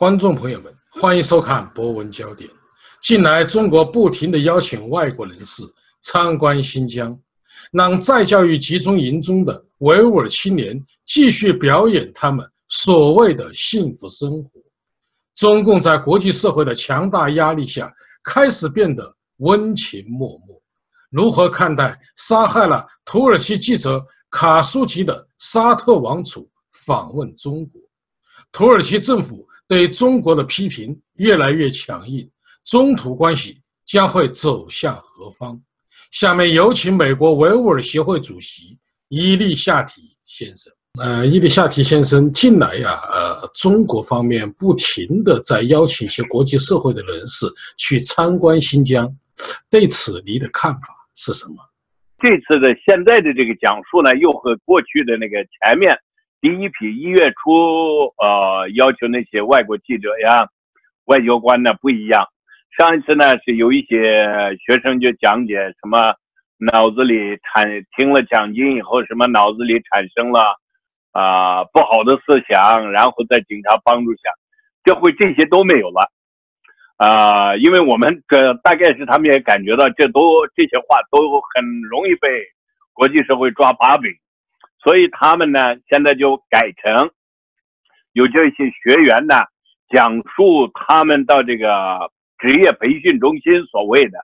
观众朋友们，欢迎收看《博文焦点》。近来，中国不停地邀请外国人士参观新疆，让在教育集中营中的维吾尔青年继续表演他们所谓的幸福生活。中共在国际社会的强大压力下，开始变得温情脉脉。如何看待杀害了土耳其记者卡舒吉的沙特王储访问中国？土耳其政府？对中国的批评越来越强硬，中土关系将会走向何方？下面有请美国维吾尔协会主席伊利夏提先生。呃，伊利夏提先生，近来呀，呃，中国方面不停的在邀请一些国际社会的人士去参观新疆，对此你的看法是什么？这次的现在的这个讲述呢，又和过去的那个前面。第一批一月初，呃，要求那些外国记者呀、外交官呢不一样。上一次呢是有一些学生就讲解什么脑子里产听了讲经以后，什么脑子里产生了啊不好的思想，然后在警察帮助下，这回这些都没有了啊，因为我们这大概是他们也感觉到这都这些话都很容易被国际社会抓把柄。所以他们呢，现在就改成有这些学员呢，讲述他们到这个职业培训中心所谓的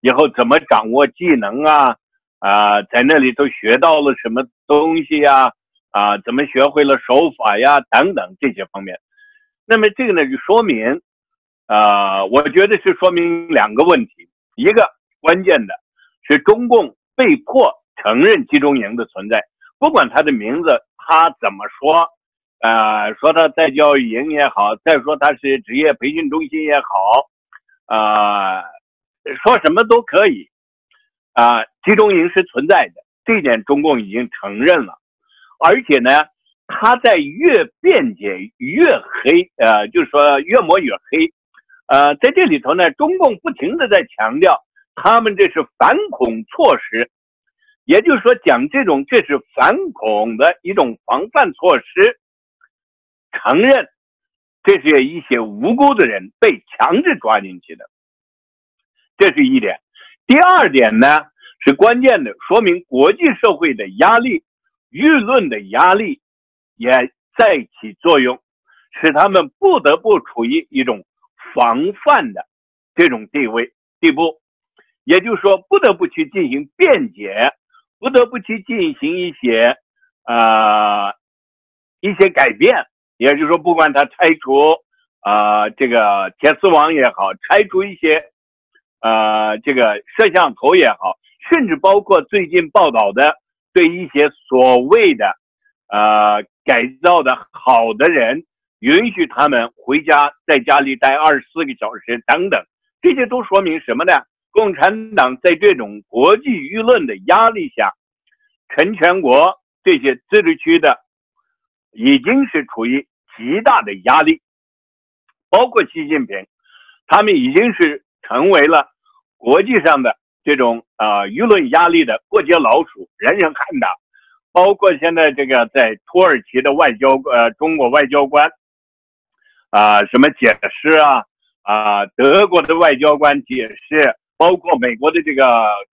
以后怎么掌握技能啊啊，在那里都学到了什么东西呀啊，怎么学会了手法呀等等这些方面。那么这个呢，就说明啊，我觉得是说明两个问题，一个关键的是中共被迫承认集中营的存在。不管他的名字，他怎么说，呃，说他在教育营也好，再说他是职业培训中心也好，啊，说什么都可以，啊，集中营是存在的，这一点中共已经承认了，而且呢，他在越辩解越黑，呃，就是说越抹越黑，呃，在这里头呢，中共不停的在强调，他们这是反恐措施。也就是说，讲这种这是反恐的一种防范措施，承认这是一些无辜的人被强制抓进去的，这是一点。第二点呢，是关键的，说明国际社会的压力、舆论的压力也在起作用，使他们不得不处于一种防范的这种地位地步，也就是说，不得不去进行辩解。不得不去进行一些，呃，一些改变，也就是说，不管他拆除，啊，这个铁丝网也好，拆除一些，呃，这个摄像头也好，甚至包括最近报道的对一些所谓的，呃，改造的好的人，允许他们回家，在家里待二十四个小时等等，这些都说明什么呢？共产党在这种国际舆论的压力下，陈全国这些自治区的已经是处于极大的压力，包括习近平，他们已经是成为了国际上的这种啊舆论压力的过街老鼠，人人喊打。包括现在这个在土耳其的外交呃中国外交官啊什么解释啊啊德国的外交官解释。包括美国的这个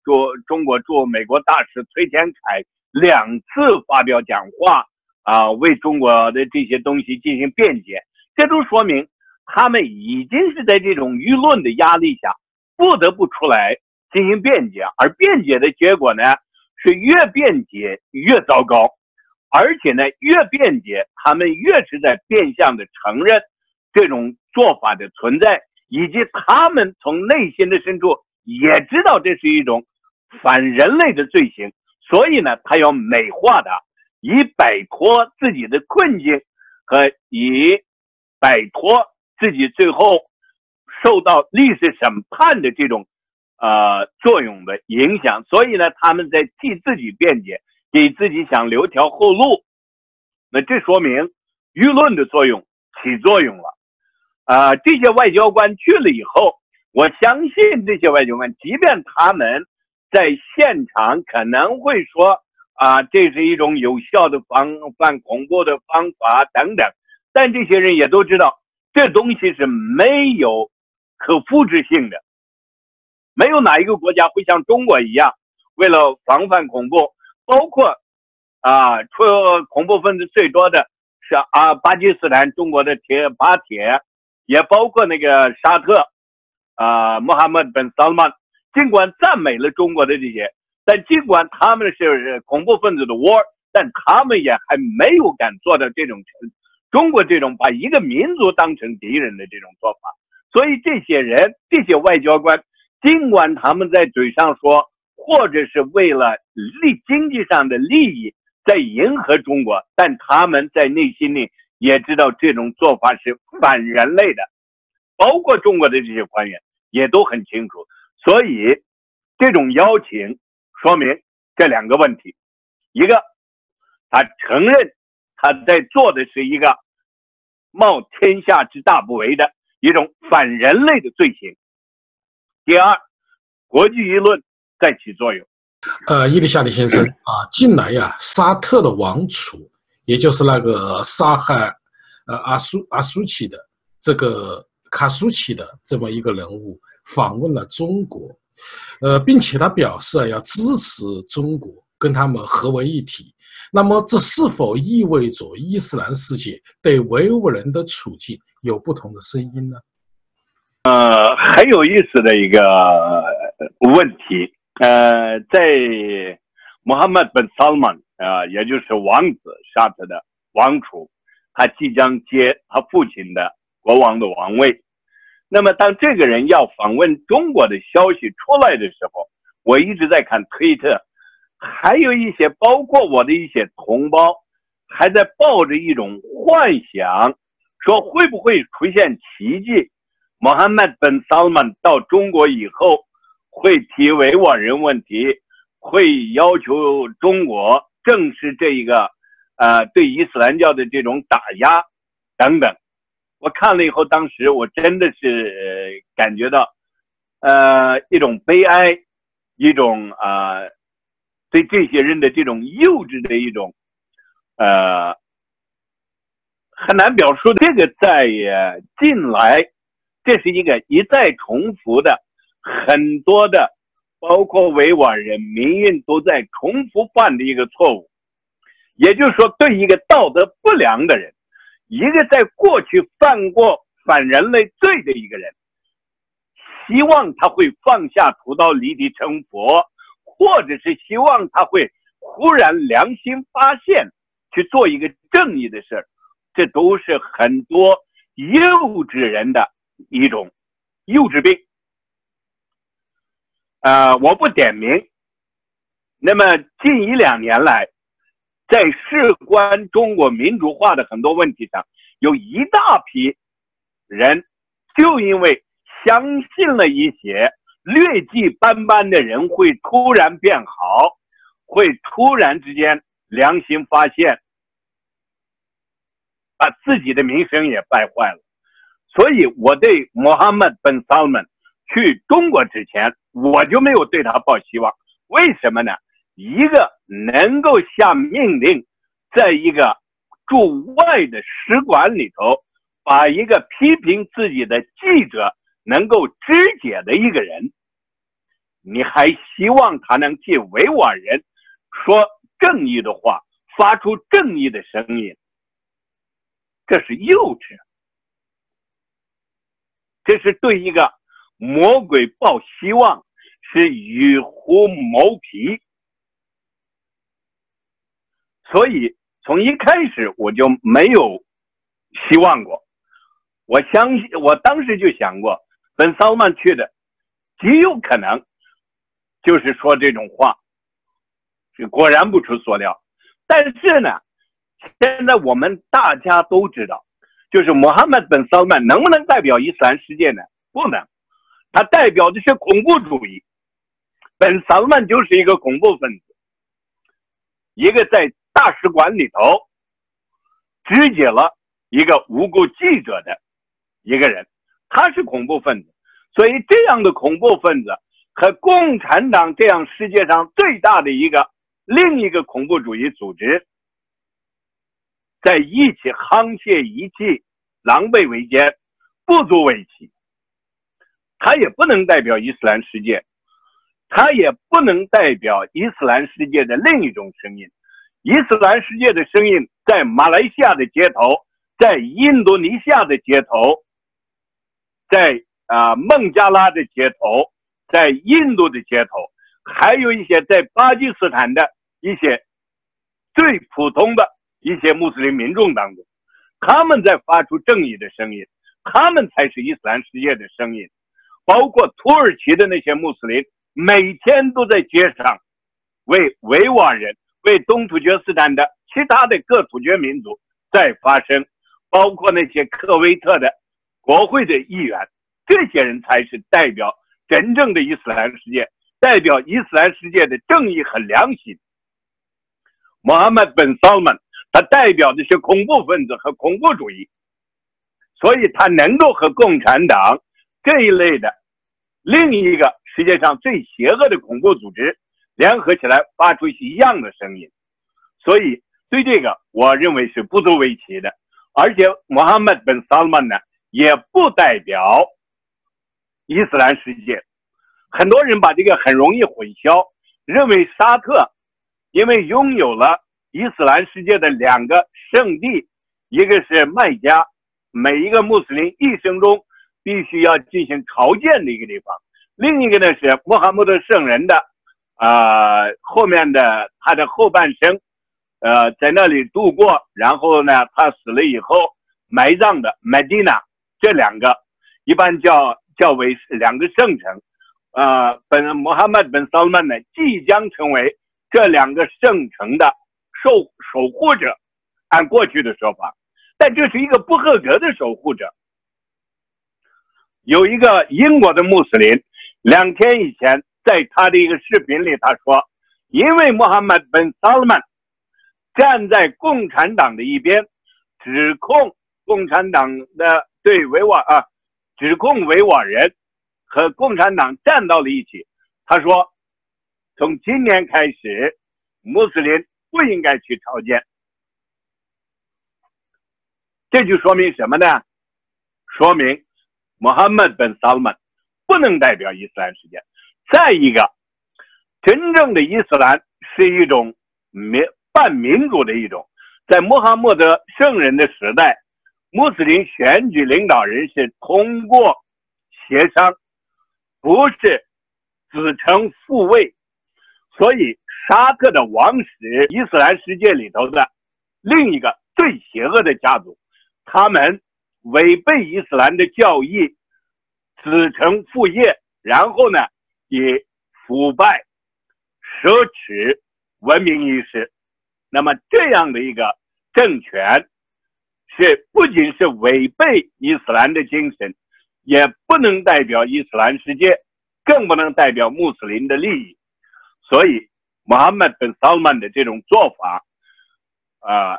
驻中国驻美国大使崔天凯两次发表讲话啊，为中国的这些东西进行辩解，这都说明他们已经是在这种舆论的压力下，不得不出来进行辩解，而辩解的结果呢，是越辩解越糟糕，而且呢，越辩解他们越是在变相的承认这种做法的存在，以及他们从内心的深处。也知道这是一种反人类的罪行，所以呢，他要美化它，以摆脱自己的困境和以摆脱自己最后受到历史审判的这种呃作用的影响。所以呢，他们在替自己辩解，给自己想留条后路。那这说明舆论的作用起作用了。啊，这些外交官去了以后。我相信这些外交官，即便他们在现场可能会说啊，这是一种有效的防范恐怖的方法等等，但这些人也都知道，这东西是没有可复制性的，没有哪一个国家会像中国一样，为了防范恐怖，包括啊，出恐怖分子最多的是啊巴基斯坦，中国的铁巴铁，也包括那个沙特啊穆罕默德本萨勒曼，尽管赞美了中国的这些，但尽管他们是恐怖分子的窝，但他们也还没有敢做到这种程。中国这种把一个民族当成敌人的这种做法，所以这些人、这些外交官，尽管他们在嘴上说，或者是为了利经济上的利益在迎合中国，但他们在内心里也知道这种做法是反人类的，包括中国的这些官员也都很清楚。所以，这种邀请说明这两个问题：一个，他承认。他在做的是一个冒天下之大不韪的一种反人类的罪行。第二，国际舆论在起作用。呃，伊丽莎白先生啊，近来呀，沙特的王储，也就是那个杀害呃阿苏阿苏奇的这个卡苏奇的这么一个人物，访问了中国，呃，并且他表示啊，要支持中国，跟他们合为一体。那么，这是否意味着伊斯兰世界对维吾尔人的处境有不同的声音呢？呃，很有意思的一个问题。呃，在穆罕默德本萨勒曼啊，也就是王子沙特的王储，他即将接他父亲的国王的王位。那么，当这个人要访问中国的消息出来的时候，我一直在看推特。还有一些，包括我的一些同胞，还在抱着一种幻想，说会不会出现奇迹？穆罕默德本萨勒曼到中国以后，会提维吾尔人问题，会要求中国正视这一个，呃，对伊斯兰教的这种打压等等。我看了以后，当时我真的是感觉到，呃，一种悲哀，一种啊。对这些人的这种幼稚的一种，呃，很难表述。这个在近来，这是一个一再重复的，很多的，包括维吾尔人民运都在重复犯的一个错误。也就是说，对一个道德不良的人，一个在过去犯过反人类罪的一个人，希望他会放下屠刀立地成佛。或者是希望他会忽然良心发现，去做一个正义的事儿，这都是很多幼稚人的一种幼稚病。呃，我不点名。那么近一两年来，在事关中国民主化的很多问题上，有一大批人就因为相信了一些。劣迹斑斑的人会突然变好，会突然之间良心发现，把自己的名声也败坏了。所以，我对穆罕默德本萨勒曼去中国之前，我就没有对他抱希望。为什么呢？一个能够下命令，在一个驻外的使馆里头，把一个批评自己的记者。能够肢解的一个人，你还希望他能替维吾尔人说正义的话，发出正义的声音？这是幼稚，这是对一个魔鬼抱希望，是与虎谋皮。所以从一开始我就没有希望过，我相信，我当时就想过。本萨曼去的，极有可能就是说这种话，果然不出所料。但是呢，现在我们大家都知道，就是穆罕默德本萨曼能不能代表伊斯兰世界呢？不能，他代表的是恐怖主义。本萨曼就是一个恐怖分子，一个在大使馆里头肢解了一个无辜记者的一个人。他是恐怖分子，所以这样的恐怖分子和共产党这样世界上最大的一个另一个恐怖主义组织在一起沆瀣一气、狼狈为奸，不足为奇。他也不能代表伊斯兰世界，他也不能代表伊斯兰世界的另一种声音。伊斯兰世界的声音在马来西亚的街头，在印度尼西亚的街头，在啊孟加拉的街头，在印度的街头，还有一些在巴基斯坦的一些最普通的一些穆斯林民众当中，他们在发出正义的声音，他们才是伊斯兰世界的声音。包括土耳其的那些穆斯林，每天都在街上为维吾尔人、为东突厥斯坦的其他的各突厥民族在发声，包括那些科威特的国会的议员，这些人才是代表真正的伊斯兰世界，代表伊斯兰世界的正义和良心。穆罕默德·萨曼，他代表的是恐怖分子和恐怖主义，所以他能够和共产党。这一类的另一个世界上最邪恶的恐怖组织联合起来发出一样的声音，所以对这个我认为是不足为奇的。而且穆罕默德本·萨勒曼呢也不代表伊斯兰世界，很多人把这个很容易混淆，认为沙特因为拥有了伊斯兰世界的两个圣地，一个是麦加，每一个穆斯林一生中。必须要进行朝见的一个地方，另一个呢是穆罕默德圣人的，啊后面的他的后半生，呃在那里度过，然后呢他死了以后埋葬的 Medina，这两个一般叫叫为两个圣城，啊本穆罕默德本萨勒曼呢即将成为这两个圣城的守守护者，按过去的说法，但这是一个不合格的守护者。有一个英国的穆斯林，两天以前在他的一个视频里，他说：“因为穆罕默德本·萨勒曼站在共产党的一边，指控共产党的对维瓦啊，指控维吾尔人和共产党站到了一起。”他说：“从今年开始，穆斯林不应该去朝见。”这就说明什么呢？说明。穆罕默德·萨勒曼不能代表伊斯兰世界。再一个，真正的伊斯兰是一种民半民主的一种。在穆罕默德圣人的时代，穆斯林选举领导人是通过协商，不是子承父位。所以，沙特的王室，伊斯兰世界里头的另一个最邪恶的家族，他们。违背伊斯兰的教义，子承父业，然后呢，以腐败、奢侈闻名于世。那么这样的一个政权，是不仅是违背伊斯兰的精神，也不能代表伊斯兰世界，更不能代表穆斯林的利益。所以，穆罕默德·萨曼的这种做法，啊，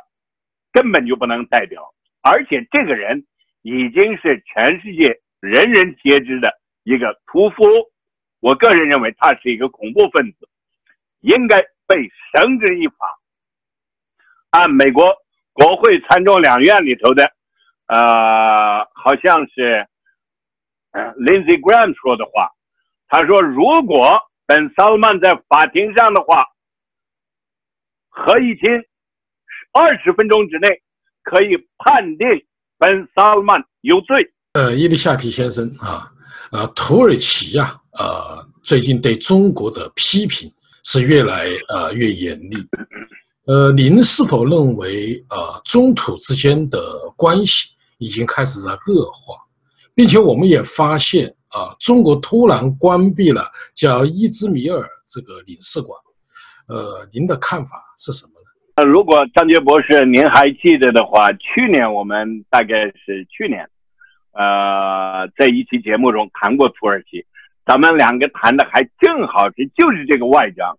根本就不能代表。而且，这个人。已经是全世界人人皆知的一个屠夫，我个人认为他是一个恐怖分子，应该被绳之以法。按美国国会参众两院里头的，呃，好像是 Lindsey Graham 说的话，他说如果本萨勒曼在法庭上的话，合议庭二十分钟之内可以判定。本萨勒曼有罪。呃，伊丽夏提先生啊，呃，土耳其呀，呃，最近对中国的批评是越来呃越严厉。呃，您是否认为呃中土之间的关系已经开始在恶化，并且我们也发现啊，中国突然关闭了叫伊兹米尔这个领事馆。呃，您的看法是什么呢？呃，如果张杰博士您还记得的话，去年我们大概是去年，呃，在一期节目中谈过土耳其，咱们两个谈的还正好是就是这个外长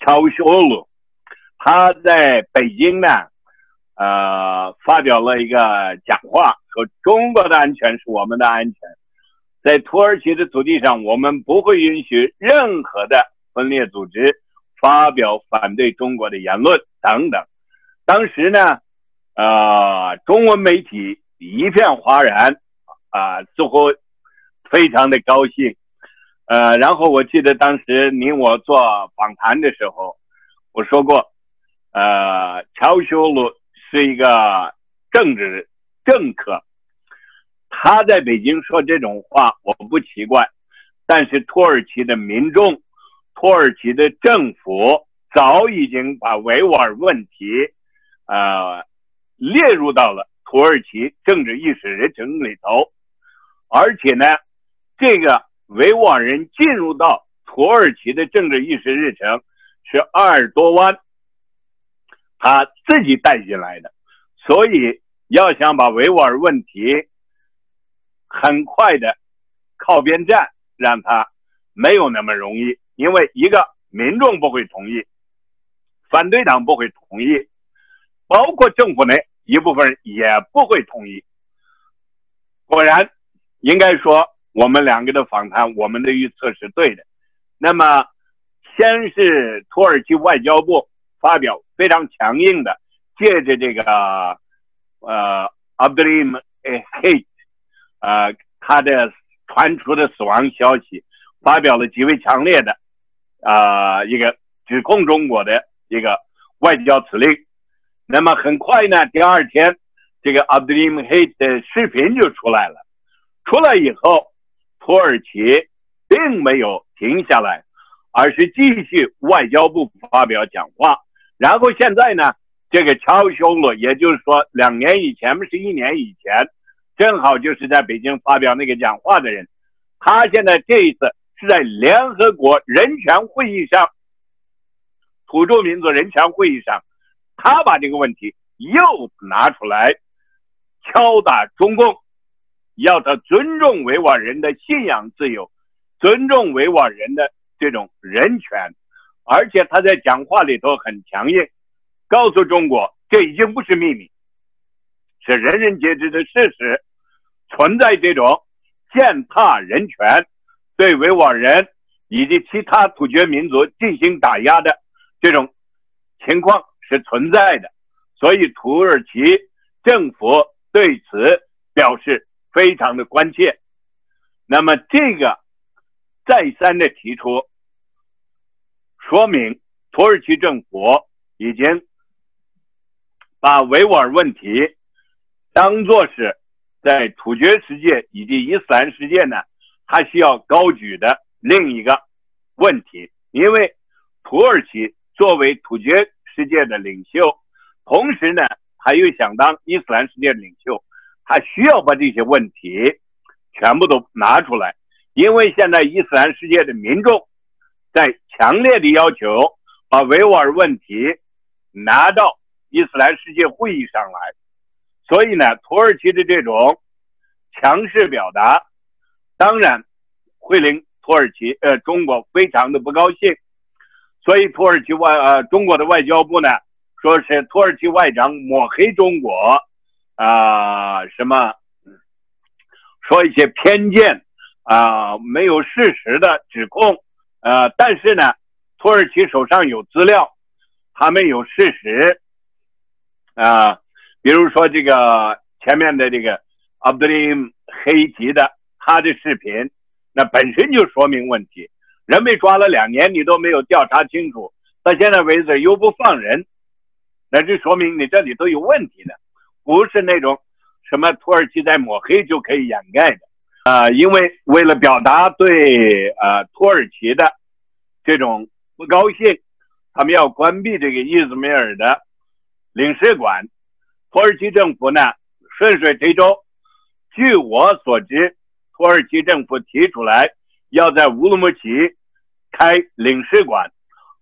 乔维什欧鲁，他在北京呢，呃，发表了一个讲话，说中国的安全是我们的安全，在土耳其的土地上，我们不会允许任何的分裂组织发表反对中国的言论。等等，当时呢，呃，中文媒体一片哗然，啊，似乎非常的高兴。呃，然后我记得当时您我做访谈的时候，我说过，呃，乔修鲁是一个政治政客，他在北京说这种话我不奇怪，但是土耳其的民众、土耳其的政府早已经把维吾尔问题，呃，列入到了土耳其政治意识人群里头，而且呢，这个。维吾尔人进入到土耳其的政治议事日程是鄂尔多湾他自己带进来的，所以要想把维吾尔问题很快的靠边站，让他没有那么容易，因为一个民众不会同意，反对党不会同意，包括政府内一部分人也不会同意。果然，应该说。我们两个的访谈，我们的预测是对的。那么，先是土耳其外交部发表非常强硬的，借着这个呃 Abdullah Hate，呃他的传出的死亡消息，发表了极为强烈的啊一个指控中国的一个外交指令。那么很快呢，第二天这个 Abdullah Hate 的视频就出来了，出来以后。土耳其并没有停下来，而是继续外交部发表讲话。然后现在呢，这个乔修罗，也就是说两年以前不是一年以前，正好就是在北京发表那个讲话的人，他现在这一次是在联合国人权会议上，土著民族人权会议上，他把这个问题又拿出来敲打中共。要他尊重维吾尔人的信仰自由，尊重维吾尔人的这种人权，而且他在讲话里头很强硬，告诉中国这已经不是秘密，是人人皆知的事实，存在这种践踏人权、对维吾尔人以及其他突厥民族进行打压的这种情况是存在的，所以土耳其政府对此表示。非常的关切，那么这个再三的提出，说明土耳其政府已经把维吾尔问题当做是在突厥世界以及伊斯兰世界呢，它需要高举的另一个问题。因为土耳其作为突厥世界的领袖，同时呢，他又想当伊斯兰世界的领袖。他需要把这些问题全部都拿出来，因为现在伊斯兰世界的民众在强烈的要求把维吾尔问题拿到伊斯兰世界会议上来，所以呢，土耳其的这种强势表达，当然会令土耳其呃中国非常的不高兴，所以土耳其外呃中国的外交部呢，说是土耳其外长抹黑中国。啊，什么说一些偏见啊，没有事实的指控，呃，但是呢，土耳其手上有资料，他们有事实啊，比如说这个前面的这个阿卜杜林黑吉的他的视频，那本身就说明问题，人被抓了两年，你都没有调查清楚，到现在为止又不放人，那这说明你这里都有问题的。不是那种什么土耳其在抹黑就可以掩盖的，啊，因为为了表达对呃土耳其的这种不高兴，他们要关闭这个伊兹密尔的领事馆。土耳其政府呢顺水推舟，据我所知，土耳其政府提出来要在乌鲁木齐开领事馆，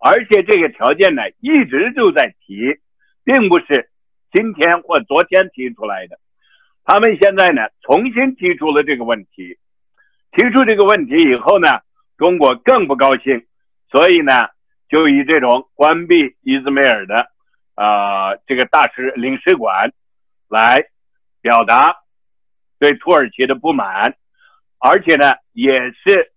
而且这个条件呢一直就在提，并不是。今天或昨天提出来的，他们现在呢重新提出了这个问题，提出这个问题以后呢，中国更不高兴，所以呢就以这种关闭伊兹梅尔的啊这个大使领事馆来表达对土耳其的不满，而且呢也是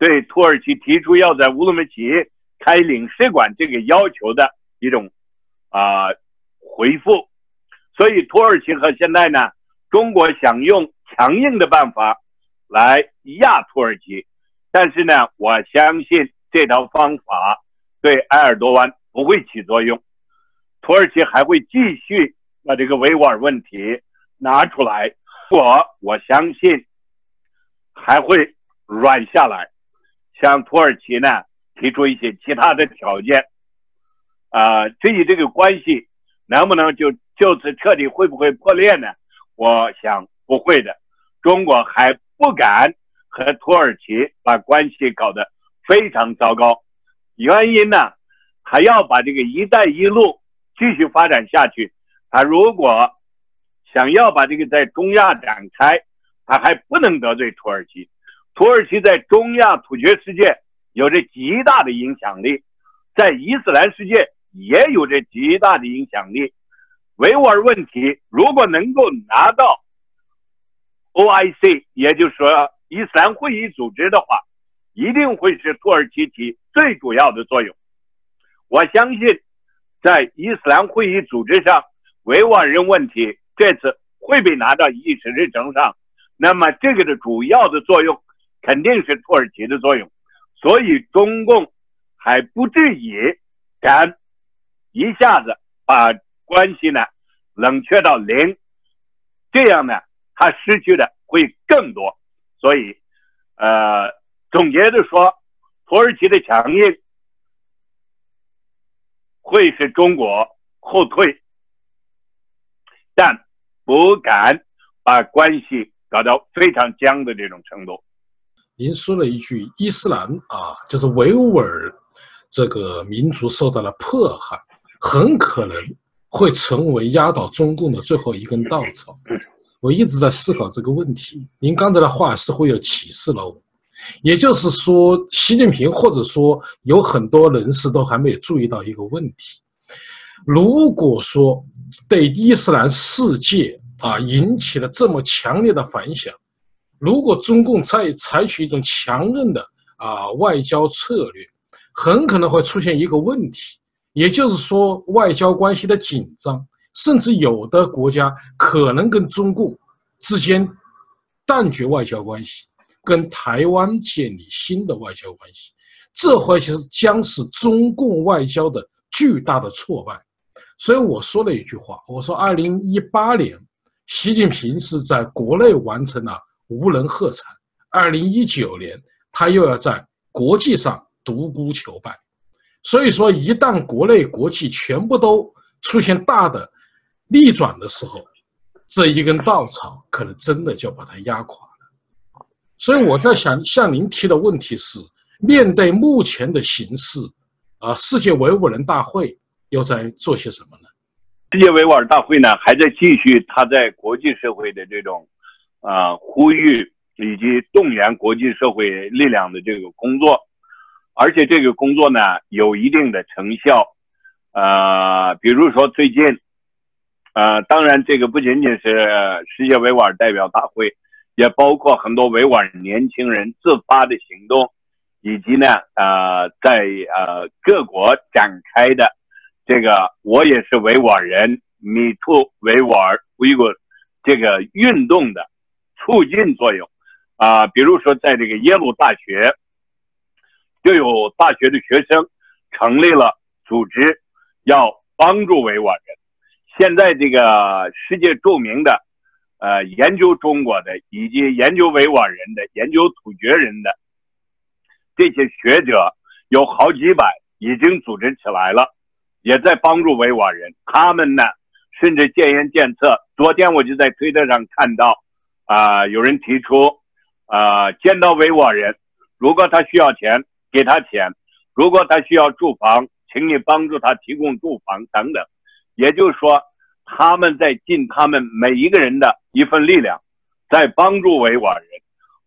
对土耳其提出要在乌鲁木齐开领事馆这个要求的一种啊回复。所以，土耳其和现在呢，中国想用强硬的办法来压土耳其，但是呢，我相信这套方法对埃尔多安不会起作用，土耳其还会继续把这个维吾尔问题拿出来，我我相信还会软下来，向土耳其呢提出一些其他的条件，啊，至于这个关系能不能就就此彻底会不会破裂呢？我想不会的，中国还不敢和土耳其把关系搞得非常糟糕。原因呢，还要把这个“一带一路”继续发展下去。他如果想要把这个在中亚展开，他还不能得罪土耳其。土耳其在中亚土厥世界有着极大的影响力，在伊斯兰世界也有着极大的影响力。维吾尔问题如果能够拿到 OIC，也就是说伊斯兰会议组织的话，一定会是土耳其起最主要的作用。我相信，在伊斯兰会议组织上，维吾尔人问题这次会被拿到议事日程上。那么，这个的主要的作用肯定是土耳其的作用，所以中共还不至于敢一下子把。关系呢冷却到零，这样呢，他失去的会更多。所以，呃，总结的说，土耳其的强硬会使中国后退，但不敢把关系搞到非常僵的这种程度。您说了一句“伊斯兰啊”，就是维吾尔这个民族受到了迫害，很可能。会成为压倒中共的最后一根稻草。我一直在思考这个问题。您刚才的话似乎有启示了我，也就是说，习近平或者说有很多人士都还没有注意到一个问题：如果说对伊斯兰世界啊引起了这么强烈的反响，如果中共再采取一种强硬的啊外交策略，很可能会出现一个问题。也就是说，外交关系的紧张，甚至有的国家可能跟中共之间断绝外交关系，跟台湾建立新的外交关系，这或许是将是中共外交的巨大的挫败。所以我说了一句话，我说，二零一八年，习近平是在国内完成了无人喝彩；二零一九年，他又要在国际上独孤求败。所以说，一旦国内国际全部都出现大的逆转的时候，这一根稻草可能真的就把它压垮了。所以我在想，向您提的问题是：面对目前的形势，啊，世界维吾尔人大会又在做些什么呢？世界维吾尔大会呢，还在继续他在国际社会的这种啊呼吁以及动员国际社会力量的这个工作。而且这个工作呢有一定的成效，呃，比如说最近，呃，当然这个不仅仅是世界维吾尔代表大会，也包括很多维吾尔年轻人自发的行动，以及呢，呃，在呃各国展开的这个我也是维吾尔人，Me Too 维吾尔 Uyghur 这个运动的促进作用，啊，比如说在这个耶鲁大学。就有大学的学生成立了组织，要帮助维吾尔人。现在这个世界著名的，呃，研究中国的以及研究维吾尔人的、研究突厥人的这些学者有好几百，已经组织起来了，也在帮助维吾尔人。他们呢，甚至建言建策。昨天我就在推特上看到，啊，有人提出，啊，见到维吾尔人，如果他需要钱。给他钱，如果他需要住房，请你帮助他提供住房等等。也就是说，他们在尽他们每一个人的一份力量，在帮助维吾尔人。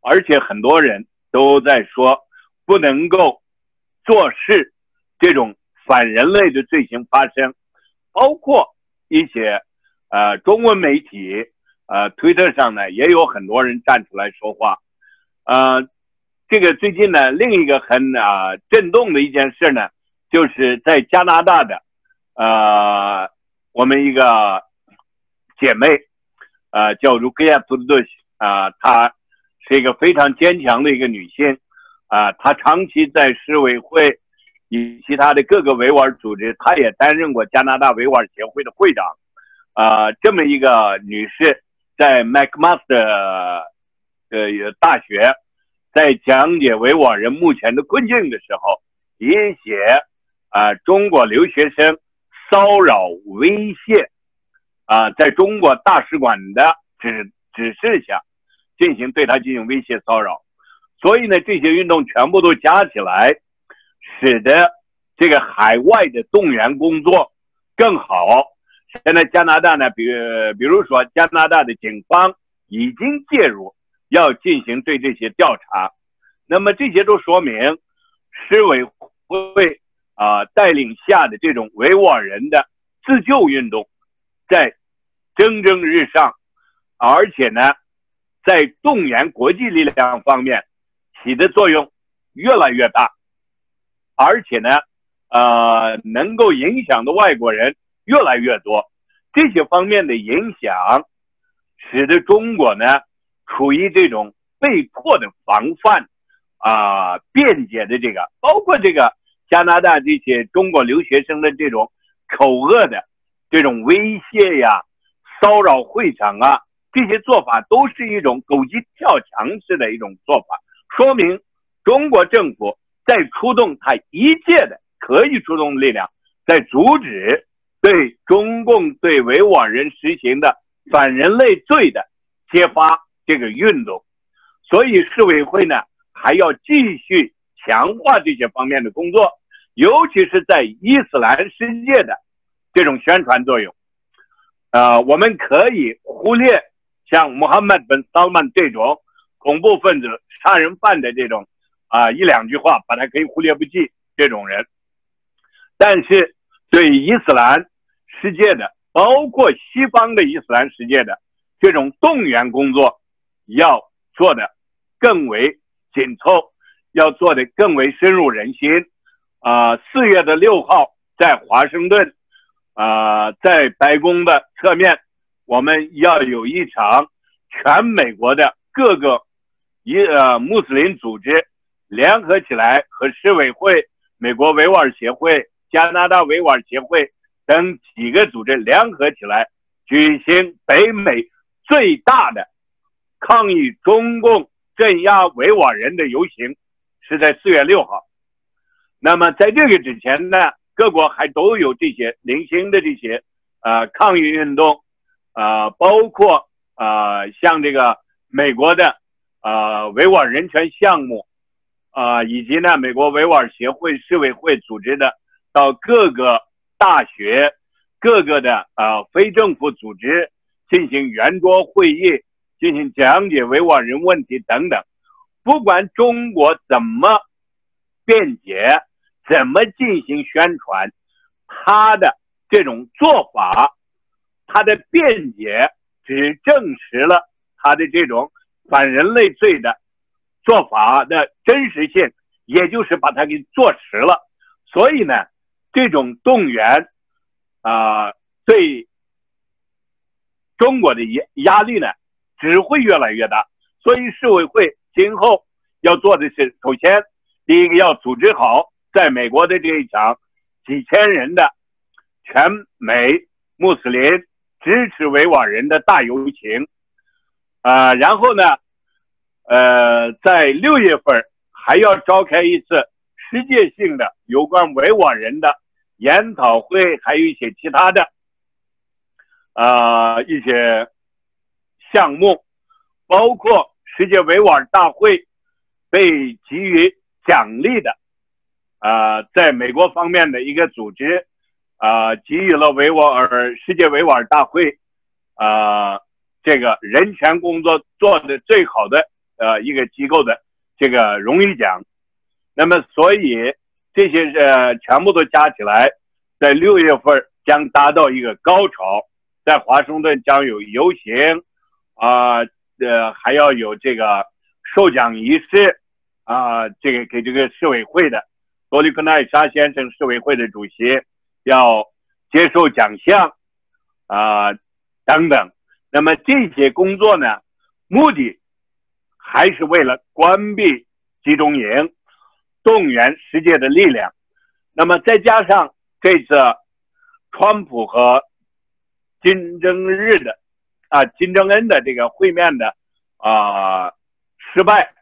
而且很多人都在说，不能够做事，这种反人类的罪行发生。包括一些呃中文媒体，呃推特上呢也有很多人站出来说话，呃。这个最近呢，另一个很啊震动的一件事呢，就是在加拿大的，呃，我们一个姐妹，呃，叫卢格亚图德啊，她是一个非常坚强的一个女性啊，她长期在市委会以其他的各个维吾尔组织，她也担任过加拿大维吾尔协会的会长啊，这么一个女士在麦克马斯特呃大学在讲解维吾尔人目前的困境的时候，也写啊中国留学生骚扰威胁。啊，在中国大使馆的指指示下，进行对他进行威胁骚扰，所以呢，这些运动全部都加起来，使得这个海外的动员工作更好。现在加拿大呢，比比如说加拿大的警方已经介入，要进行对这些调查。那么这些都说明市委会啊带领下的这种维吾尔人的自救运动，在。蒸蒸日上，而且呢，在动员国际力量方面起的作用越来越大，而且呢，呃，能够影响的外国人越来越多。这些方面的影响，使得中国呢处于这种被迫的防范啊、辩解的这个，包括这个加拿大这些中国留学生的这种口恶的这种威胁呀。骚扰会场啊，这些做法都是一种狗急跳墙式的一种做法，说明中国政府在出动他一切的可以出动的力量，在阻止对中共对维吾尔人实行的反人类罪的揭发这个运动。所以市委会呢还要继续强化这些方面的工作，尤其是在伊斯兰世界的这种宣传作用。呃，我们可以忽略像穆罕默德·萨曼这种恐怖分子、杀人犯的这种啊一两句话，把它可以忽略不计这种人。但是对伊斯兰世界的，包括西方的伊斯兰世界的这种动员工作，要做的更为紧凑，要做的更为深入人心。啊，四月的六号在华盛顿。啊，在白宫的侧面，我们要有一场全美国的各个一呃穆斯林组织联合起来，和市委会、美国维吾尔协会、加拿大维吾尔协会等几个组织联合起来，举行北美最大的抗议中共镇压维吾尔人的游行，是在四月六号。那么在这个之前呢？各国还都有这些零星的这些呃抗议运动，啊，包括啊像这个美国的啊维吾尔人权项目，啊以及呢美国维吾尔协会市委会组织的到各个大学、各个的啊非政府组织进行圆桌会议，进行讲解维吾尔人问题等等。不管中国怎么辩解。怎么进行宣传？他的这种做法，他的辩解，只证实了他的这种反人类罪的做法的真实性，也就是把它给坐实了。所以呢，这种动员啊，对中国的压压力呢，只会越来越大。所以市委会今后要做的是，首先第一个要组织好。在美国的这一场几千人的全美穆斯林支持维吾尔人的大游行，啊，然后呢，呃，在六月份还要召开一次世界性的有关维吾尔人的研讨会，还有一些其他的啊一些项目，包括世界维吾尔大会被给予奖励的。啊，在美国方面的一个组织，啊，给予了维吾尔世界维吾尔大会，啊，这个人权工作做的最好的呃一个机构的这个荣誉奖。那么，所以这些呃全部都加起来，在六月份将达到一个高潮，在华盛顿将有游行，啊，呃，还要有这个授奖仪式，啊，这个给这个市委会的。多利克奈沙先生，市委会的主席，要接受奖项啊等等。那么这些工作呢，目的还是为了关闭集中营，动员世界的力量。那么再加上这次川普和金正日的啊金正恩的这个会面的啊失败，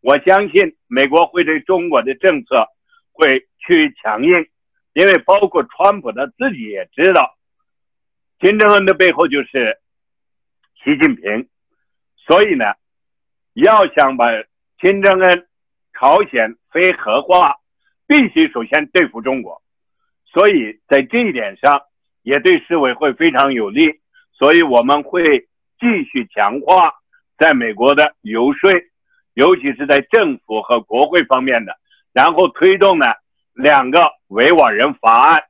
我相信美国会对中国的政策会趋于强硬，因为包括川普他自己也知道，金正恩的背后就是习近平，所以呢，要想把金正恩朝鲜非核化。必须首先对付中国，所以在这一点上也对世委会非常有利。所以我们会继续强化在美国的游说，尤其是在政府和国会方面的，然后推动呢两个维吾尔人法案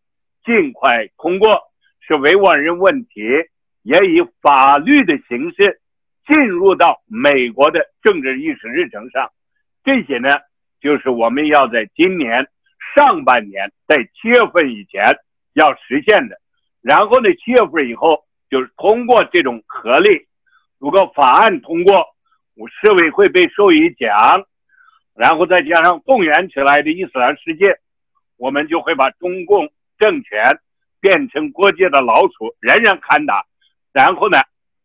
尽快通过，使维吾尔人问题也以法律的形式进入到美国的政治议事日程上。这些呢，就是我们要在今年。上半年在七月份以前要实现的，然后呢，七月份以后就是通过这种合力，如果法案通过，我市委会被授予奖，然后再加上动员起来的伊斯兰世界，我们就会把中共政权变成国际的老鼠，人人喊打，然后呢，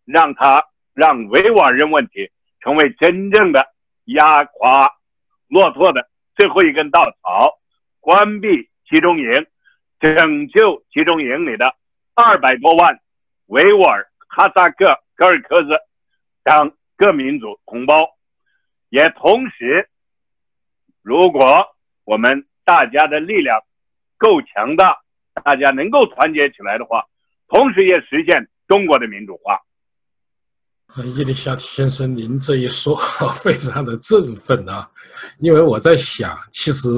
让他让维吾尔人问题成为真正的压垮骆驼的最后一根稻草。关闭集中营，拯救集中营里的二百多万维吾尔、哈萨克、柯尔克孜等各民族同胞，也同时，如果我们大家的力量够强大，大家能够团结起来的话，同时也实现中国的民主化。伊丽莎提先生，您这一说 非常的振奋啊，因为我在想，其实。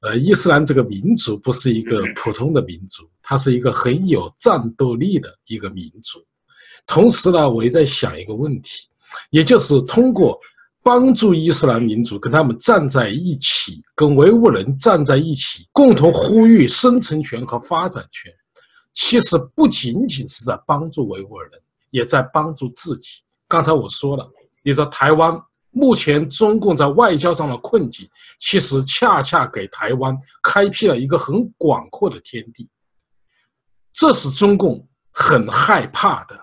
呃，伊斯兰这个民族不是一个普通的民族，它是一个很有战斗力的一个民族。同时呢，我也在想一个问题，也就是通过帮助伊斯兰民族跟他们站在一起，跟维吾尔人站在一起，共同呼吁生存权和发展权，其实不仅仅是在帮助维吾尔人，也在帮助自己。刚才我说了，你说台湾。目前中共在外交上的困境，其实恰恰给台湾开辟了一个很广阔的天地。这是中共很害怕的。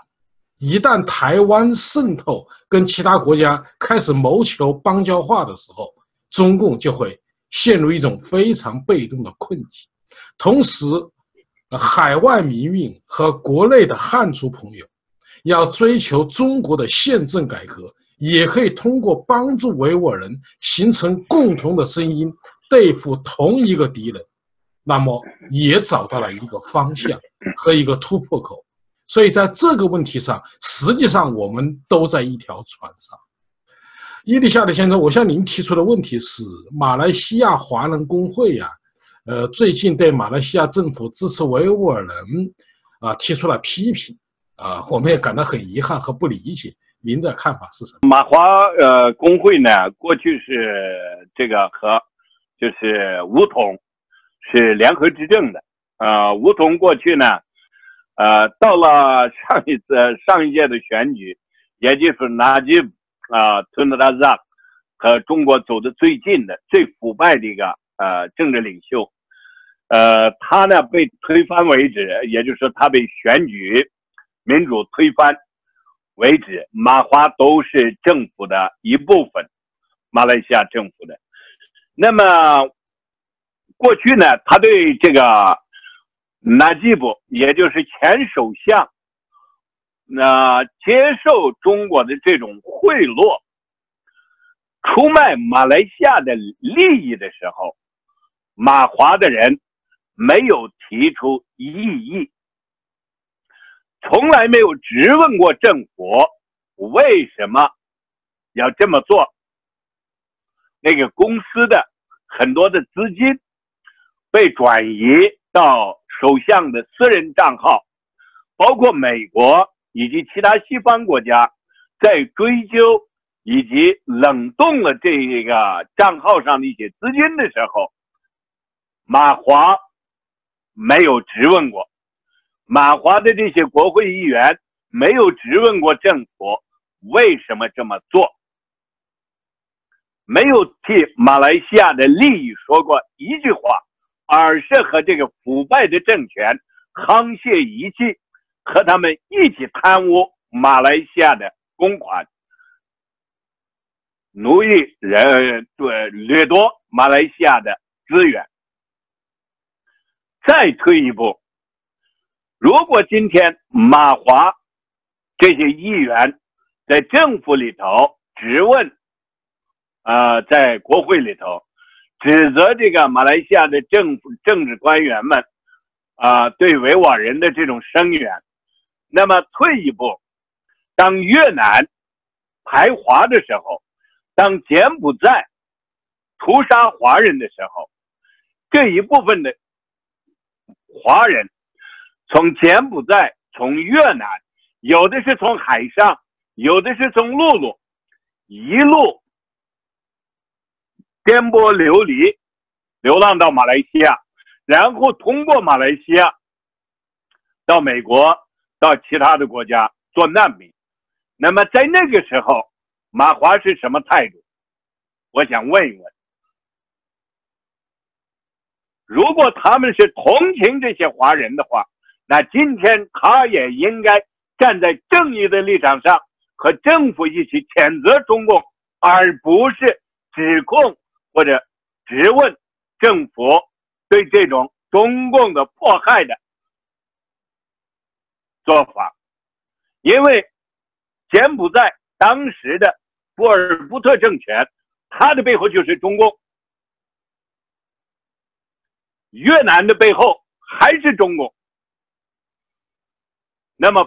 一旦台湾渗透跟其他国家开始谋求邦交化的时候，中共就会陷入一种非常被动的困境。同时，海外民运和国内的汉族朋友要追求中国的宪政改革。也可以通过帮助维吾尔人形成共同的声音，对付同一个敌人，那么也找到了一个方向 和一个突破口。所以在这个问题上，实际上我们都在一条船上。伊丽莎的先生，我向您提出的问题是：马来西亚华人工会呀，呃，最近对马来西亚政府支持维吾尔人啊提出了批评啊，我们也感到很遗憾和不理解。您的看法是什么？马华呃工会呢，过去是这个和就是吴桐是联合执政的，呃，吴桐过去呢，呃，到了上一次上一届的选举，也就是纳吉啊，吞德拉扎和中国走的最近的、最腐败的一个呃政治领袖，呃，他呢被推翻为止，也就是说他被选举民主推翻。为止，马华都是政府的一部分，马来西亚政府的。那么过去呢，他对这个纳吉布，也就是前首相，那接受中国的这种贿赂、出卖马来西亚的利益的时候，马华的人没有提出异议。从来没有质问过政府为什么要这么做。那个公司的很多的资金被转移到首相的私人账号，包括美国以及其他西方国家在追究以及冷冻了这个账号上的一些资金的时候，马华没有质问过。马华的这些国会议员没有质问过政府为什么这么做？没有替马来西亚的利益说过一句话，而是和这个腐败的政权沆瀣一气，和他们一起贪污马来西亚的公款，奴役人对掠夺马来西亚的资源。再退一步，如果今天马华这些议员在政府里头质问，啊，在国会里头指责这个马来西亚的政府政治官员们，啊，对维吾尔人的这种声援，那么退一步，当越南排华的时候，当柬埔寨屠杀华人的时候，这一部分的。华人从柬埔寨、从越南，有的是从海上，有的是从陆路，一路颠簸流离，流浪到马来西亚，然后通过马来西亚到美国，到其他的国家做难民。那么在那个时候，马华是什么态度？我想问一问。如果他们是同情这些华人的话，那今天他也应该站在正义的立场上，和政府一起谴责中共，而不是指控或者质问政府对这种中共的迫害的做法。因为柬埔寨当时的波尔布特政权，它的背后就是中共。越南的背后还是中共，那么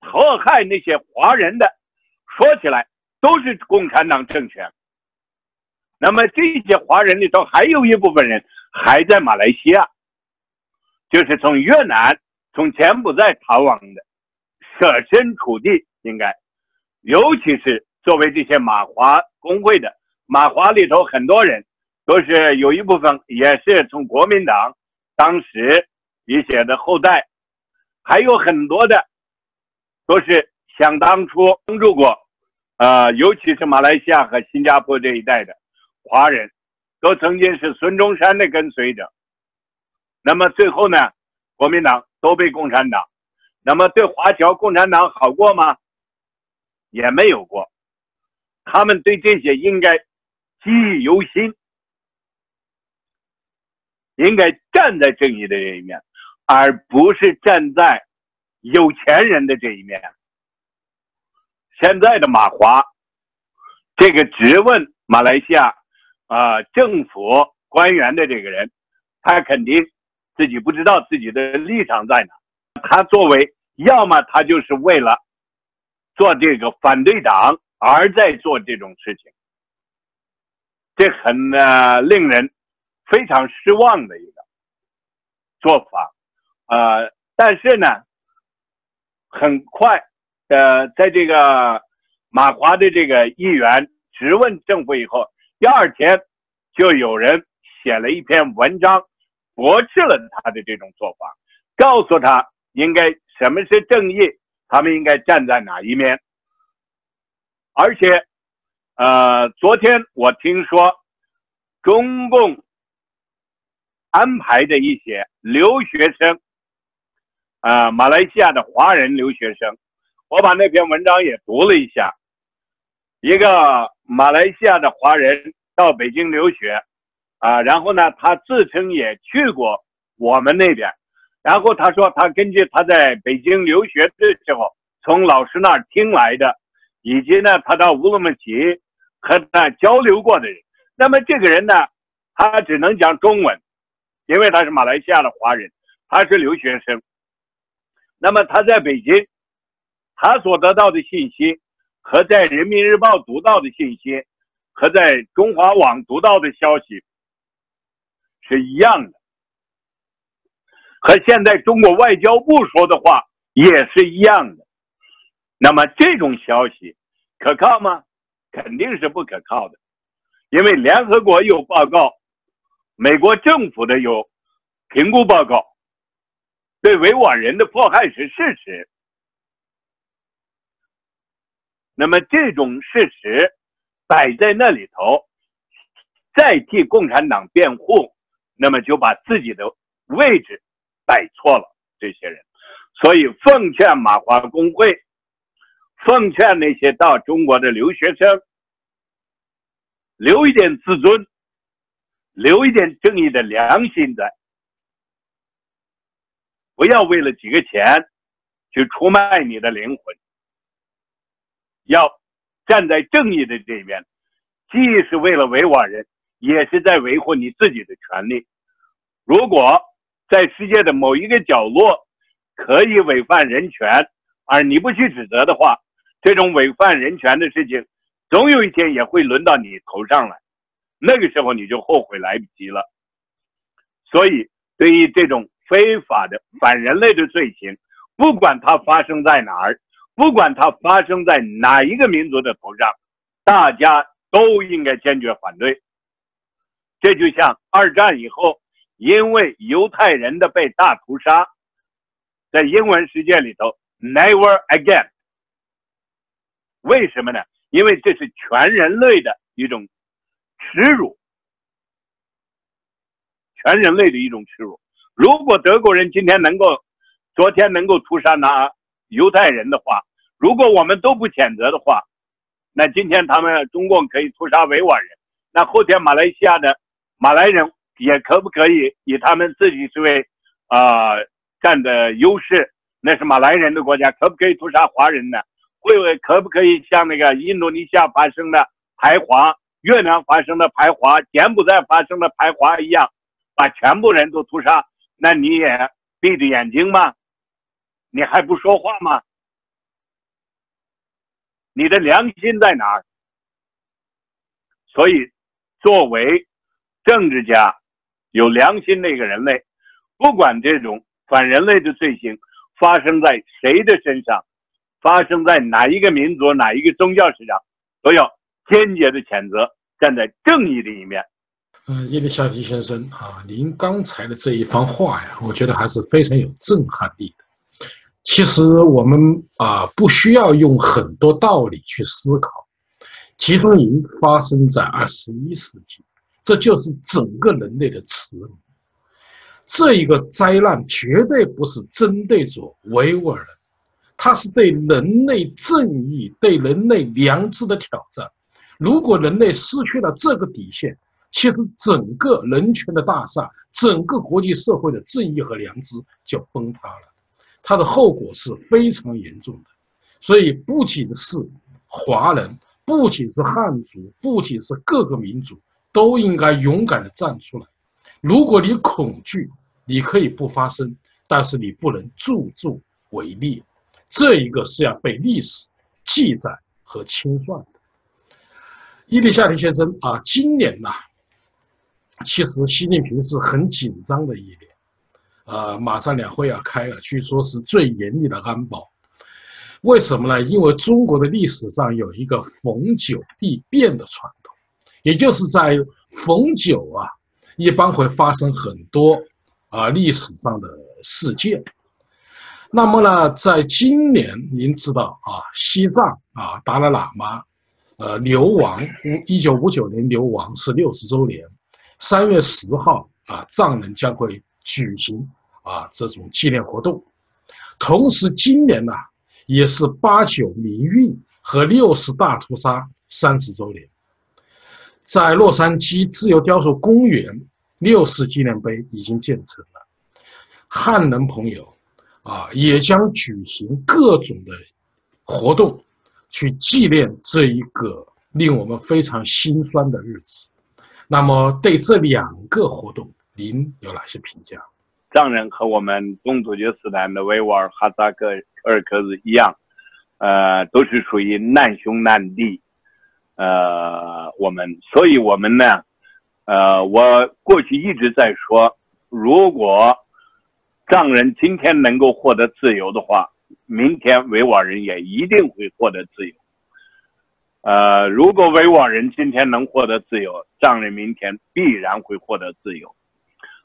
迫害那些华人的，说起来都是共产党政权。那么这些华人里头还有一部分人还在马来西亚，就是从越南、从柬埔寨逃亡的，设身处地应该，尤其是作为这些马华工会的马华里头很多人。都是有一部分也是从国民党当时一些的后代，还有很多的都是想当初帮助过，呃，尤其是马来西亚和新加坡这一带的华人，都曾经是孙中山的跟随者。那么最后呢，国民党都被共产党，那么对华侨共产党好过吗？也没有过，他们对这些应该记忆犹新。应该站在正义的这一面，而不是站在有钱人的这一面。现在的马华，这个质问马来西亚啊政府官员的这个人，他肯定自己不知道自己的立场在哪。他作为，要么他就是为了做这个反对党而在做这种事情，这很呢令人。非常失望的一个做法，呃，但是呢，很快，呃，在这个马华的这个议员质问政府以后，第二天就有人写了一篇文章，驳斥了他的这种做法，告诉他应该什么是正义，他们应该站在哪一面。而且，呃，昨天我听说中共。安排的一些留学生，啊，马来西亚的华人留学生，我把那篇文章也读了一下。一个马来西亚的华人到北京留学，啊，然后呢，他自称也去过我们那边，然后他说他根据他在北京留学的时候从老师那儿听来的，以及呢，他到乌鲁木齐和他交流过的人，那么这个人呢，他只能讲中文。因为他是马来西亚的华人，他是留学生。那么他在北京，他所得到的信息和在人民日报读到的信息，和在中华网读到的消息是一样的，和现在中国外交部说的话也是一样的。那么这种消息可靠吗？肯定是不可靠的，因为联合国有报告。美国政府的有评估报告，对维吾尔人的迫害是事实。那么这种事实摆在那里头，再替共产党辩护，那么就把自己的位置摆错了。这些人，所以奉劝马华工会，奉劝那些到中国的留学生，留一点自尊，留一点正义的良心在，不要为了几个钱去出卖你的灵魂。要站在正义的这边，既是为了维吾尔人，也是在维护你自己的权利。如果在世界的某一个角落可以违反人权，而你不去指责的话，这种违反人权的事情，总有一天也会轮到你头上来。那个时候你就后悔来不及了。所以，对于这种非法的反人类的罪行，不管它发生在哪儿。不管它发生在哪一个民族的头上，大家都应该坚决反对。这就像二战以后，因为犹太人的被大屠杀，在英文世界里头，never again。为什么呢？因为这是全人类的一种耻辱，全人类的一种耻辱。如果德国人今天能够，昨天能够屠杀那犹太人的话，如果我们都不谴责的话，那今天他们中共可以屠杀维吾尔人，那后天马来西亚的马来人也可不可以以他们自己是为啊占的优势？那是马来人的国家，可不可以屠杀华人呢？会不会可不可以像那个印度尼西亚发生的排华、越南发生的排华、柬埔寨发生的排华一样，把全部人都屠杀？那你也闭着眼睛吗？你还不说话吗？你的良心在哪儿？所以，作为政治家、有良心的一个人类，不管这种反人类的罪行发生在谁的身上，发生在哪一个民族、哪一个宗教身上，都要坚决的谴责，站在正义的一面。嗯，叶利夏提先生啊，您刚才的这一番话呀，我觉得还是非常有震撼力的。其实我们啊，不需要用很多道理去思考。集中营发生在二十一世纪，这就是整个人类的耻辱。这一个灾难绝对不是针对着维吾尔人，它是对人类正义、对人类良知的挑战。如果人类失去了这个底线，其实整个人权的大厦、整个国际社会的正义和良知就崩塌了。它的后果是非常严重的，所以不仅是华人，不仅是汉族，不仅是各个民族，都应该勇敢的站出来。如果你恐惧，你可以不发声，但是你不能助纣为虐，这一个是要被历史记载和清算的。伊丽莎白先生啊，今年呐，其实习近平是很紧张的一年。呃，马上两会要开了，据说是最严厉的安保。为什么呢？因为中国的历史上有一个逢九必变的传统，也就是在逢九啊，一般会发生很多啊历史上的事件。那么呢，在今年，您知道啊，西藏啊，达赖喇嘛呃流亡，一九五九年流亡是六十周年，三月十号啊，藏人将会举行。啊，这种纪念活动，同时今年呢，也是八九民运和六四大屠杀三十周年，在洛杉矶自由雕塑公园，六四纪念碑已经建成了。汉人朋友啊，也将举行各种的活动，去纪念这一个令我们非常心酸的日子。那么，对这两个活动，您有哪些评价？藏人和我们东突厥斯坦的维吾尔、哈萨克、柯尔克孜一样，呃，都是属于难兄难弟。呃，我们，所以我们呢，呃，我过去一直在说，如果藏人今天能够获得自由的话，明天维吾尔人也一定会获得自由。呃，如果维吾尔人今天能获得自由，藏人明天必然会获得自由。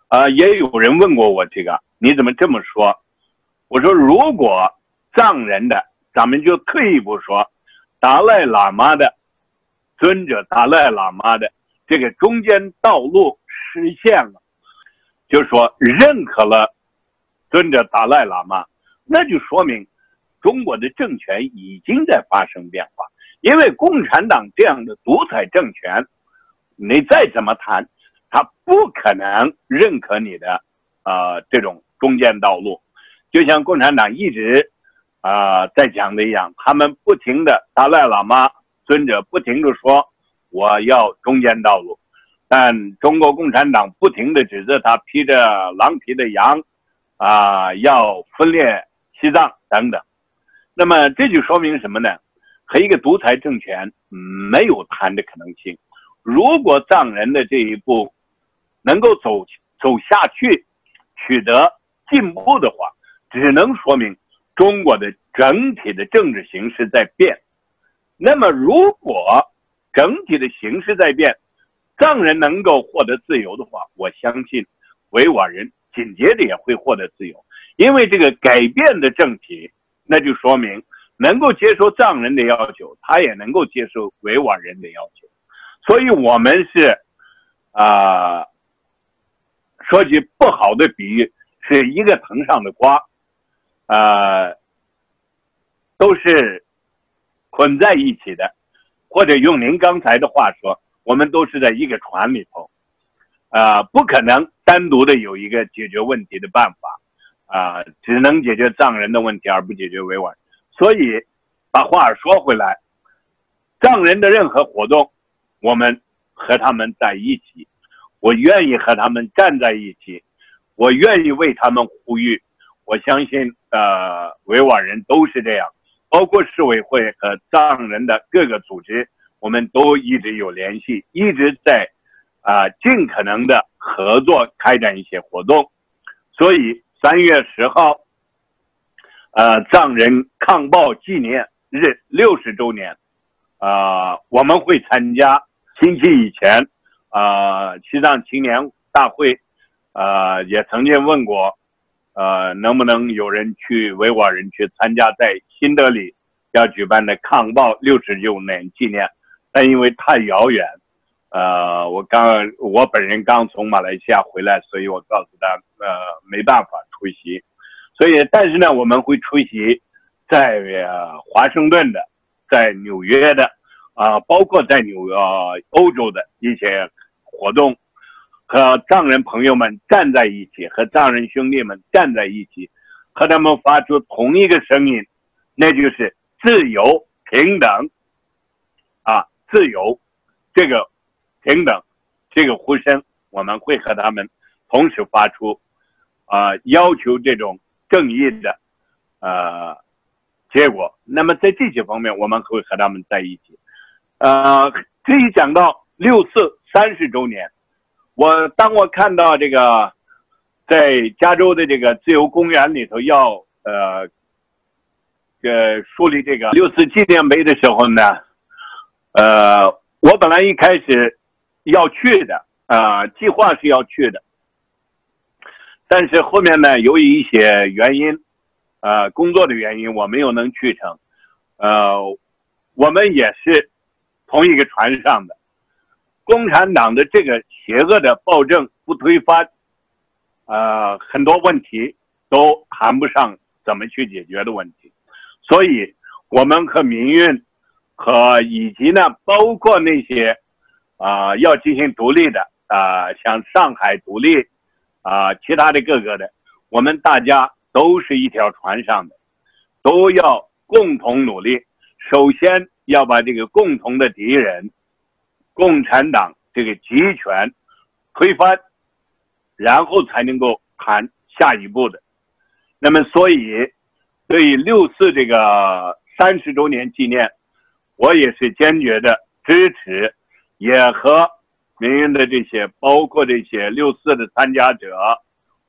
啊，也有人问过我这个，你怎么这么说？我说，如果藏人的，咱们就退一步说，达赖喇嘛的尊者达赖喇嘛的这个中间道路实现了，就说认可了尊者达赖喇嘛，那就说明中国的政权已经在发生变化。因为共产党这样的独裁政权，你再怎么谈，他不可能认可你的啊这种中间道路。就像共产党一直啊在讲的一样，他们不停的达赖喇嘛尊者不停的说我要中间道路，但中国共产党不停的指责他披着狼皮的羊啊要分裂西藏等等。那么这就说明什么呢？和一个独裁政权没有谈的可能性。如果藏人的这一步能够走走下去，取得进步的话，只能说明中国的整体的政治形势在变。那么，如果整体的形势在变，藏人能够获得自由的话，我相信维吾尔人紧接着也会获得自由，因为这个改变的政体，那就说明。能够接受藏人的要求，他也能够接受维吾尔人的要求，所以我们是，啊，说句不好的比喻，是一个藤上的瓜，啊，都是捆在一起的，或者用您刚才的话说，我们都是在一个船里头，啊，不可能单独的有一个解决问题的办法，啊，只能解决藏人的问题，而不解决维吾尔。所以，把话说回来，藏人的任何活动，我们和他们在一起，我愿意和他们站在一起，我愿意为他们呼吁。我相信，呃，维吾尔人都是这样，包括市委会和藏人的各个组织，我们都一直有联系，一直在啊尽可能的合作开展一些活动。所以，三月十号。呃，藏人抗暴纪念日六十周年，啊，我们会参加。星期以前，啊，西藏青年大会，啊，也曾经问过，呃，能不能有人去维吾尔人去参加在新德里要举办的抗暴六十周年纪念，但因为太遥远，呃，我刚我本人刚从马来西亚回来，所以我告诉他，呃，没办法出席。所以，但是呢，我们会出席在华盛顿的，在纽约的，啊，包括在纽呃欧洲的一些活动，和藏人朋友们站在一起，和藏人兄弟们站在一起，和他们发出同一个声音，那就是自由平等，啊，自由，这个平等，这个呼声，我们会和他们同时发出，啊，要求这种。正义的，呃，结果。那么在这些方面，我们会和他们在一起。呃，这一讲到六四三十周年，我当我看到这个在加州的这个自由公园里头要呃，呃树立这个六四纪念碑的时候呢，呃，我本来一开始要去的，啊，计划是要去的。但是后面呢，由于一些原因，呃，工作的原因，我没有能去成。呃，我们也是同一个船上的。共产党的这个邪恶的暴政不推翻，呃，很多问题都谈不上怎么去解决的问题。所以，我们和民运和以及呢，包括那些啊要进行独立的啊，像上海独立。啊，其他的各个的，我们大家都是一条船上的，都要共同努力。首先要把这个共同的敌人——共产党这个集权推翻，然后才能够谈下一步的。那么，所以对于六四这个三十周年纪念，我也是坚决的支持，也和。民营的这些，包括这些六四的参加者，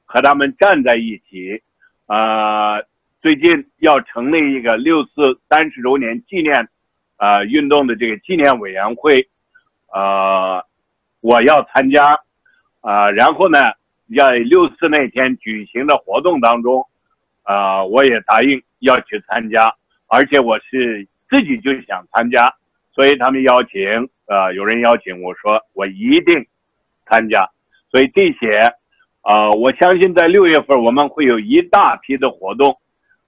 和他们站在一起。啊，最近要成立一个六四三十周年纪念啊运动的这个纪念委员会。啊，我要参加。啊，然后呢，在六四那天举行的活动当中，啊，我也答应要去参加，而且我是自己就想参加，所以他们邀请，呃，有人邀请我说我一定参加。所以这些，呃，我相信在六月份我们会有一大批的活动，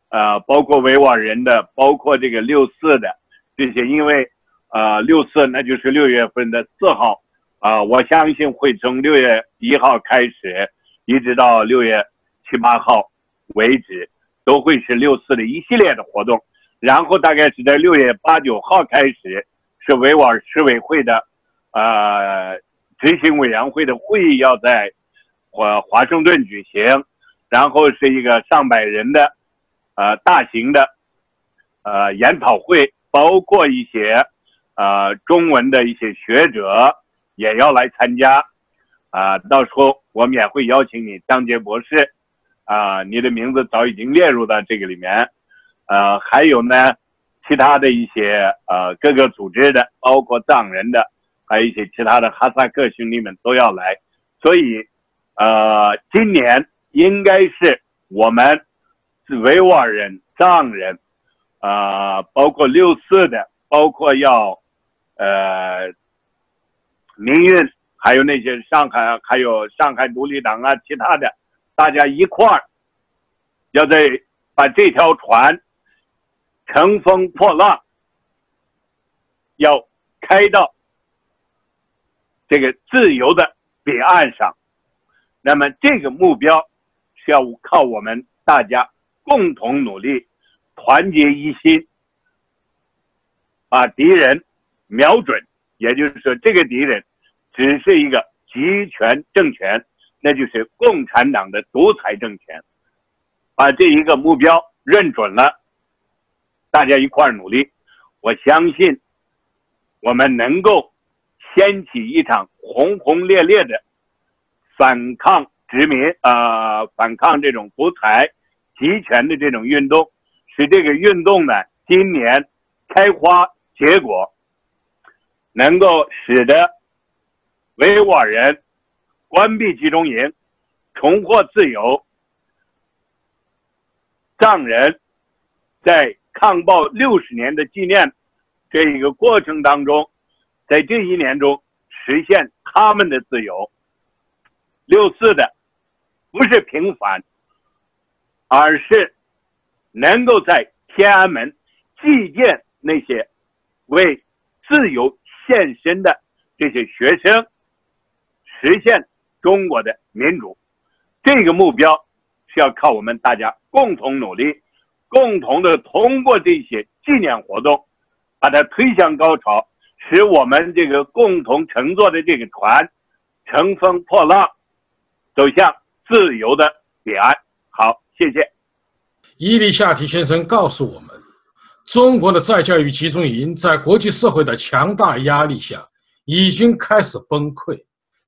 呃，包括维吾尔人的，包括这个六四的这些，因为，呃，六四那就是六月份的四号，啊，我相信会从六月一号开始，一直到六月七八号为止，都会是六四的一系列的活动。然后大概是在六月八九号开始，是维吾尔市委会的，呃，执行委员会的会议要在华华盛顿举行，然后是一个上百人的，呃，大型的，呃，研讨会，包括一些，呃，中文的一些学者也要来参加，啊，到时候我们也会邀请你，张杰博士，啊，你的名字早已经列入到这个里面。呃，还有呢，其他的一些呃各个组织的，包括藏人的，还有一些其他的哈萨克兄弟们都要来，所以，呃，今年应该是我们维吾尔人、藏人，啊，包括六四的，包括要，呃，民运，还有那些上海，还有上海独立党啊，其他的，大家一块儿，要在把这条船。乘风破浪，要开到这个自由的彼岸上。那么，这个目标是要靠我们大家共同努力，团结一心，把敌人瞄准。也就是说，这个敌人只是一个集权政权，那就是共产党的独裁政权。把这一个目标认准了。大家一块儿努力，我相信我们能够掀起一场轰轰烈烈的反抗殖民啊，反抗这种独裁集权的这种运动，使这个运动呢今年开花结果，能够使得维吾尔人关闭集中营，重获自由，藏人在。抗暴六十年的纪念，这一个过程当中，在这一年中实现他们的自由。六四的不是平凡，而是能够在天安门祭奠那些为自由献身的这些学生，实现中国的民主。这个目标是要靠我们大家共同努力。共同的通过这些纪念活动，把它推向高潮，使我们这个共同乘坐的这个船乘风破浪，走向自由的彼岸。好，谢谢。伊利夏提先生告诉我们，中国的再教育集中营在国际社会的强大压力下已经开始崩溃。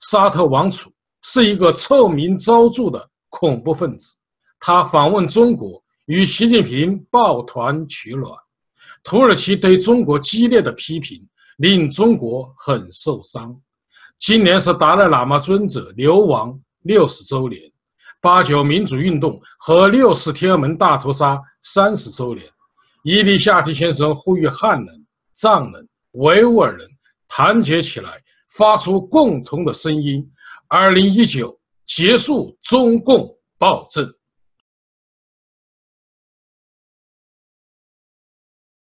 沙特王储是一个臭名昭著的恐怖分子，他访问中国。与习近平抱团取暖，土耳其对中国激烈的批评令中国很受伤。今年是达赖喇嘛尊者流亡六十周年，八九民主运动和六四天安门大屠杀三十周年。伊利夏提先生呼吁汉人、藏人、维吾尔人团结起来，发出共同的声音。二零一九结束中共暴政。